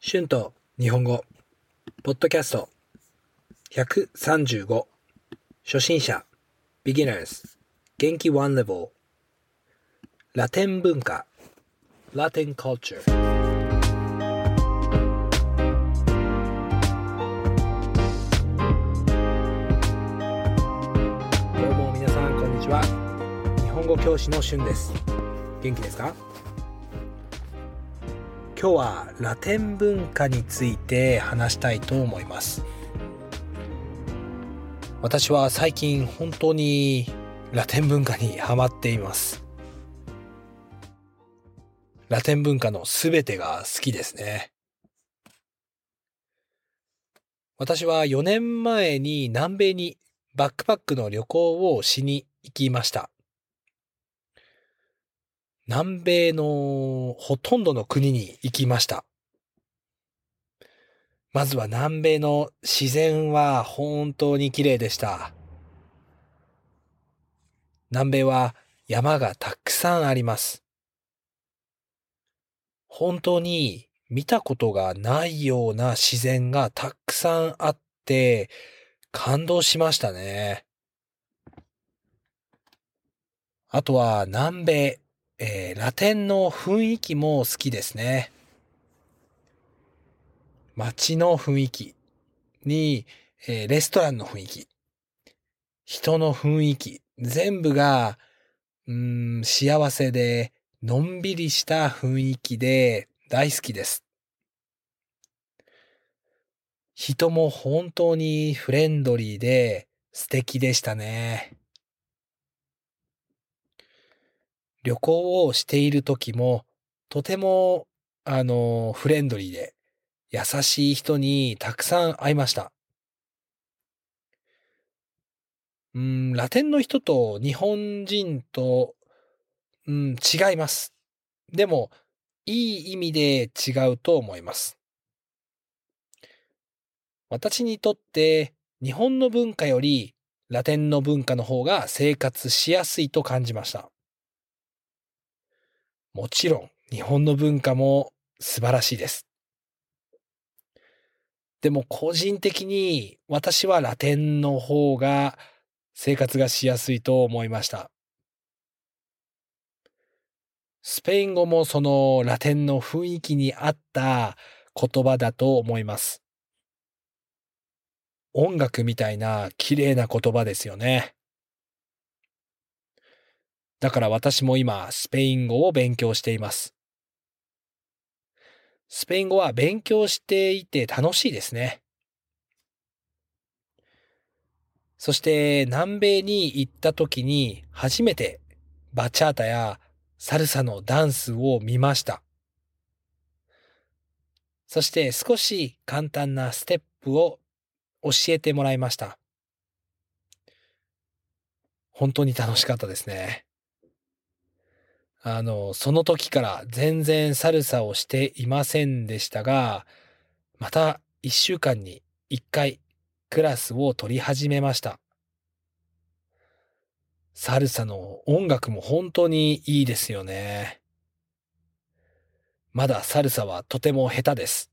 春と日本語、ポッドキャスト、135、初心者、beginners、元気。one level、ラテン文化、ラテン culture。どうも皆さん、こんにちは。日本語教師の春です。元気ですか？今日はラテン文化について話したいと思います。私は最近本当にラテン文化にハマっています。ラテン文化のすべてが好きですね。私は4年前に南米にバックパックの旅行をしに行きました。南米のほとんどの国に行きました。まずは南米の自然は本当に綺麗でした。南米は山がたくさんあります。本当に見たことがないような自然がたくさんあって感動しましたね。あとは南米。えー、ラテンの雰囲気も好きですね。街の雰囲気に、えー、レストランの雰囲気、人の雰囲気、全部が、うん、幸せで、のんびりした雰囲気で大好きです。人も本当にフレンドリーで素敵でしたね。旅行をしている時も、とても、あの、フレンドリーで、優しい人にたくさん会いました。うん、ラテンの人と日本人と、うん、違います。でも、いい意味で違うと思います。私にとって日本の文化よりラテンの文化の方が生活しやすいと感じました。もちろん日本の文化も素晴らしいです。でも個人的に私はラテンの方が生活がしやすいと思いました。スペイン語もそのラテンの雰囲気に合った言葉だと思います。音楽みたいな綺麗な言葉ですよね。だから私も今、スペイン語を勉強しています。スペイン語は勉強していて楽しいですね。そして南米に行った時に初めてバチャータやサルサのダンスを見ました。そして少し簡単なステップを教えてもらいました。本当に楽しかったですね。あの、その時から全然サルサをしていませんでしたが、また一週間に一回クラスを取り始めました。サルサの音楽も本当にいいですよね。まだサルサはとても下手です。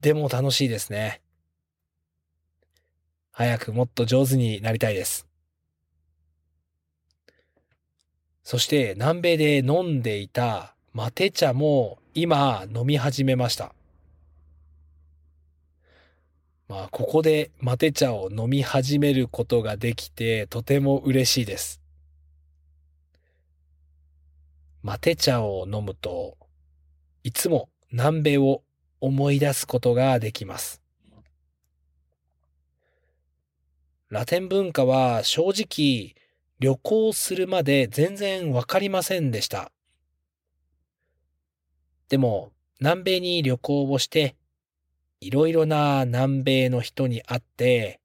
でも楽しいですね。早くもっと上手になりたいです。そして南米で飲んでいたマテ茶も今飲み始めました。まあ、ここでマテ茶を飲み始めることができてとても嬉しいです。マテ茶を飲むといつも南米を思い出すことができます。ラテン文化は正直旅行するまで全然わかりませんでした。でも、南米に旅行をして、いろいろな南米の人に会って、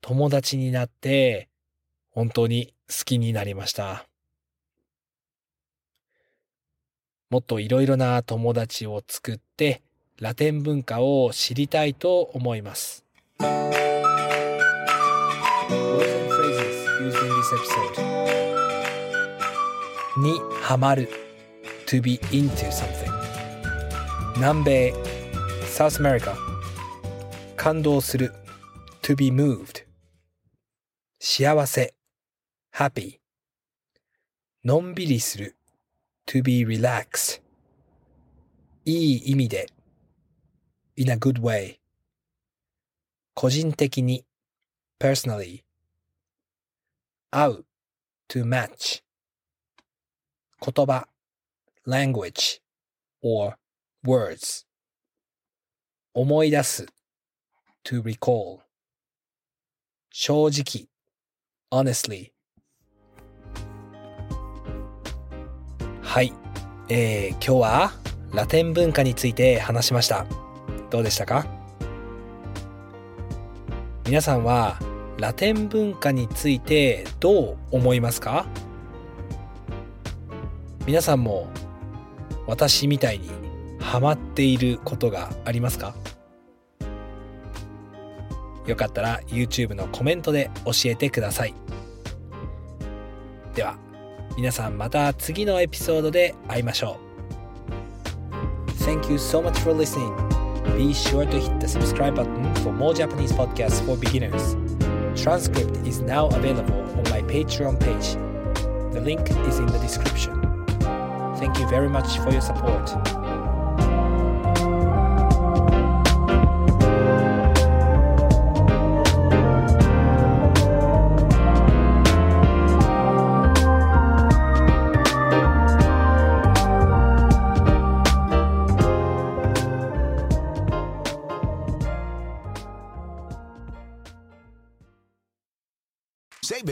友達になって、本当に好きになりました。もっといろいろな友達を作って、ラテン文化を知りたいと思います。にハマる to be into something 南米 South America 感動する to be moved 幸せ happy のんびりする to be relaxed いい意味で in a good way 個人的に personally 合う to match 言葉 language or words. 思い出す to recall. 正直 honestly. はい、えー、今日はラテン文化について話しました。どうでしたか？皆さんはラテン文化についてどう思いますか？皆さんも私みたいにハマっていることがありますかよかったら YouTube のコメントで教えてください。では、皆さんまた次のエピソードで会いましょう。Thank you so much for listening. Be sure to hit the subscribe button for more Japanese podcasts for beginners. Transcript is now available on my Patreon page. The link is in the description. Thank you very much for your support.